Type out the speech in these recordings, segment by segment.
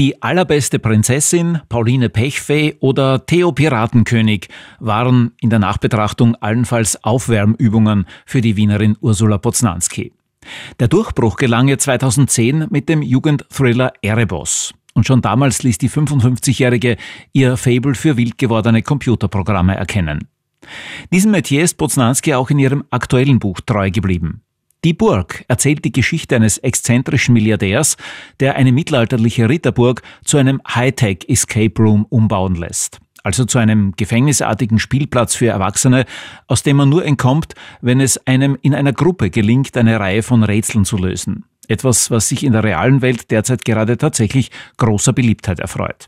Die allerbeste Prinzessin, Pauline Pechfee oder Theo Piratenkönig waren in der Nachbetrachtung allenfalls Aufwärmübungen für die Wienerin Ursula Poznanski. Der Durchbruch gelang ihr 2010 mit dem Jugendthriller Erebos. Und schon damals ließ die 55-Jährige ihr Fable für wild gewordene Computerprogramme erkennen. Diesem Metier ist Poznanski auch in ihrem aktuellen Buch treu geblieben. Die Burg erzählt die Geschichte eines exzentrischen Milliardärs, der eine mittelalterliche Ritterburg zu einem Hightech Escape Room umbauen lässt. Also zu einem gefängnisartigen Spielplatz für Erwachsene, aus dem man nur entkommt, wenn es einem in einer Gruppe gelingt, eine Reihe von Rätseln zu lösen. Etwas, was sich in der realen Welt derzeit gerade tatsächlich großer Beliebtheit erfreut.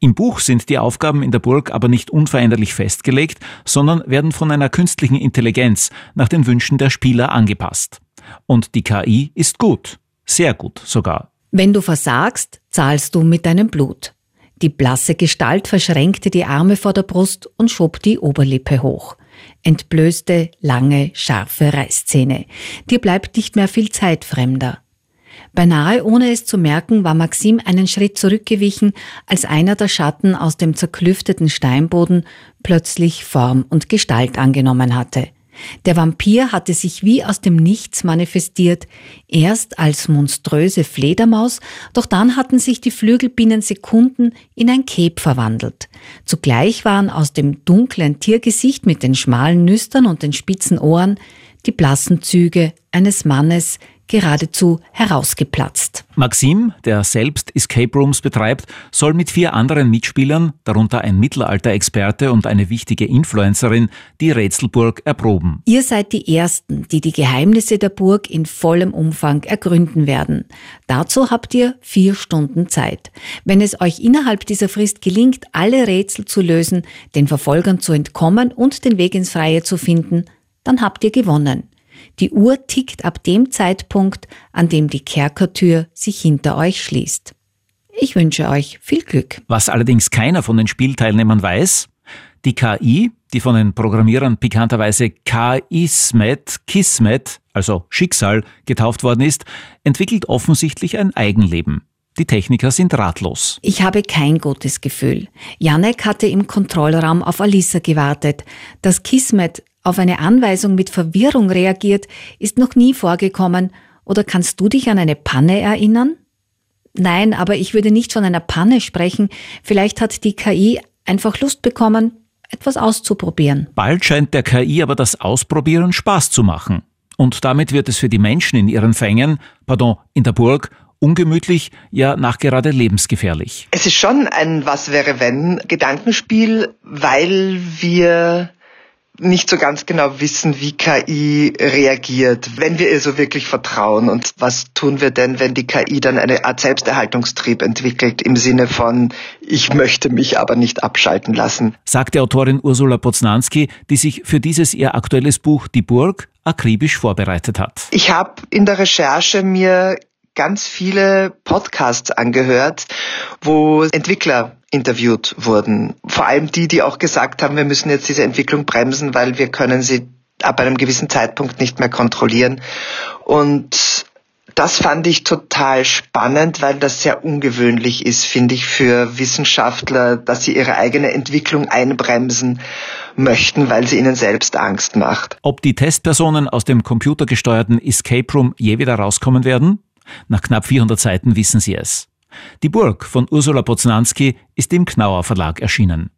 Im Buch sind die Aufgaben in der Burg aber nicht unveränderlich festgelegt, sondern werden von einer künstlichen Intelligenz nach den Wünschen der Spieler angepasst. Und die KI ist gut, sehr gut sogar. Wenn du versagst, zahlst du mit deinem Blut. Die blasse Gestalt verschränkte die Arme vor der Brust und schob die Oberlippe hoch. Entblößte, lange, scharfe Reißzähne. Dir bleibt nicht mehr viel Zeit, Fremder. Beinahe ohne es zu merken, war Maxim einen Schritt zurückgewichen, als einer der Schatten aus dem zerklüfteten Steinboden plötzlich Form und Gestalt angenommen hatte. Der Vampir hatte sich wie aus dem Nichts manifestiert, erst als monströse Fledermaus, doch dann hatten sich die Flügel binnen Sekunden in ein Keb verwandelt. Zugleich waren aus dem dunklen Tiergesicht mit den schmalen Nüstern und den spitzen Ohren die blassen Züge eines Mannes, geradezu herausgeplatzt. Maxim, der selbst Escape Rooms betreibt, soll mit vier anderen Mitspielern, darunter ein Mittelalter-Experte und eine wichtige Influencerin, die Rätselburg erproben. Ihr seid die Ersten, die die Geheimnisse der Burg in vollem Umfang ergründen werden. Dazu habt ihr vier Stunden Zeit. Wenn es euch innerhalb dieser Frist gelingt, alle Rätsel zu lösen, den Verfolgern zu entkommen und den Weg ins Freie zu finden, dann habt ihr gewonnen. Die Uhr tickt ab dem Zeitpunkt, an dem die Kerkertür sich hinter euch schließt. Ich wünsche euch viel Glück. Was allerdings keiner von den Spielteilnehmern weiß, die KI, die von den Programmierern pikanterweise KISMET, Kismet, also Schicksal, getauft worden ist, entwickelt offensichtlich ein Eigenleben. Die Techniker sind ratlos. Ich habe kein gutes Gefühl. Janek hatte im Kontrollraum auf Alisa gewartet. Das Kismet auf eine Anweisung mit Verwirrung reagiert, ist noch nie vorgekommen. Oder kannst du dich an eine Panne erinnern? Nein, aber ich würde nicht von einer Panne sprechen. Vielleicht hat die KI einfach Lust bekommen, etwas auszuprobieren. Bald scheint der KI aber das Ausprobieren Spaß zu machen. Und damit wird es für die Menschen in ihren Fängen, pardon, in der Burg, ungemütlich, ja nachgerade lebensgefährlich. Es ist schon ein Was wäre wenn Gedankenspiel, weil wir nicht so ganz genau wissen, wie KI reagiert, wenn wir ihr so wirklich vertrauen. Und was tun wir denn, wenn die KI dann eine Art Selbsterhaltungstrieb entwickelt im Sinne von, ich möchte mich aber nicht abschalten lassen? Sagt die Autorin Ursula Poznanski, die sich für dieses ihr aktuelles Buch Die Burg akribisch vorbereitet hat. Ich habe in der Recherche mir ganz viele Podcasts angehört, wo Entwickler interviewt wurden. Vor allem die, die auch gesagt haben, wir müssen jetzt diese Entwicklung bremsen, weil wir können sie ab einem gewissen Zeitpunkt nicht mehr kontrollieren. Und das fand ich total spannend, weil das sehr ungewöhnlich ist, finde ich, für Wissenschaftler, dass sie ihre eigene Entwicklung einbremsen möchten, weil sie ihnen selbst Angst macht. Ob die Testpersonen aus dem computergesteuerten Escape Room je wieder rauskommen werden? Nach knapp 400 Seiten wissen sie es. Die Burg von Ursula Poznanski ist im Knauer Verlag erschienen.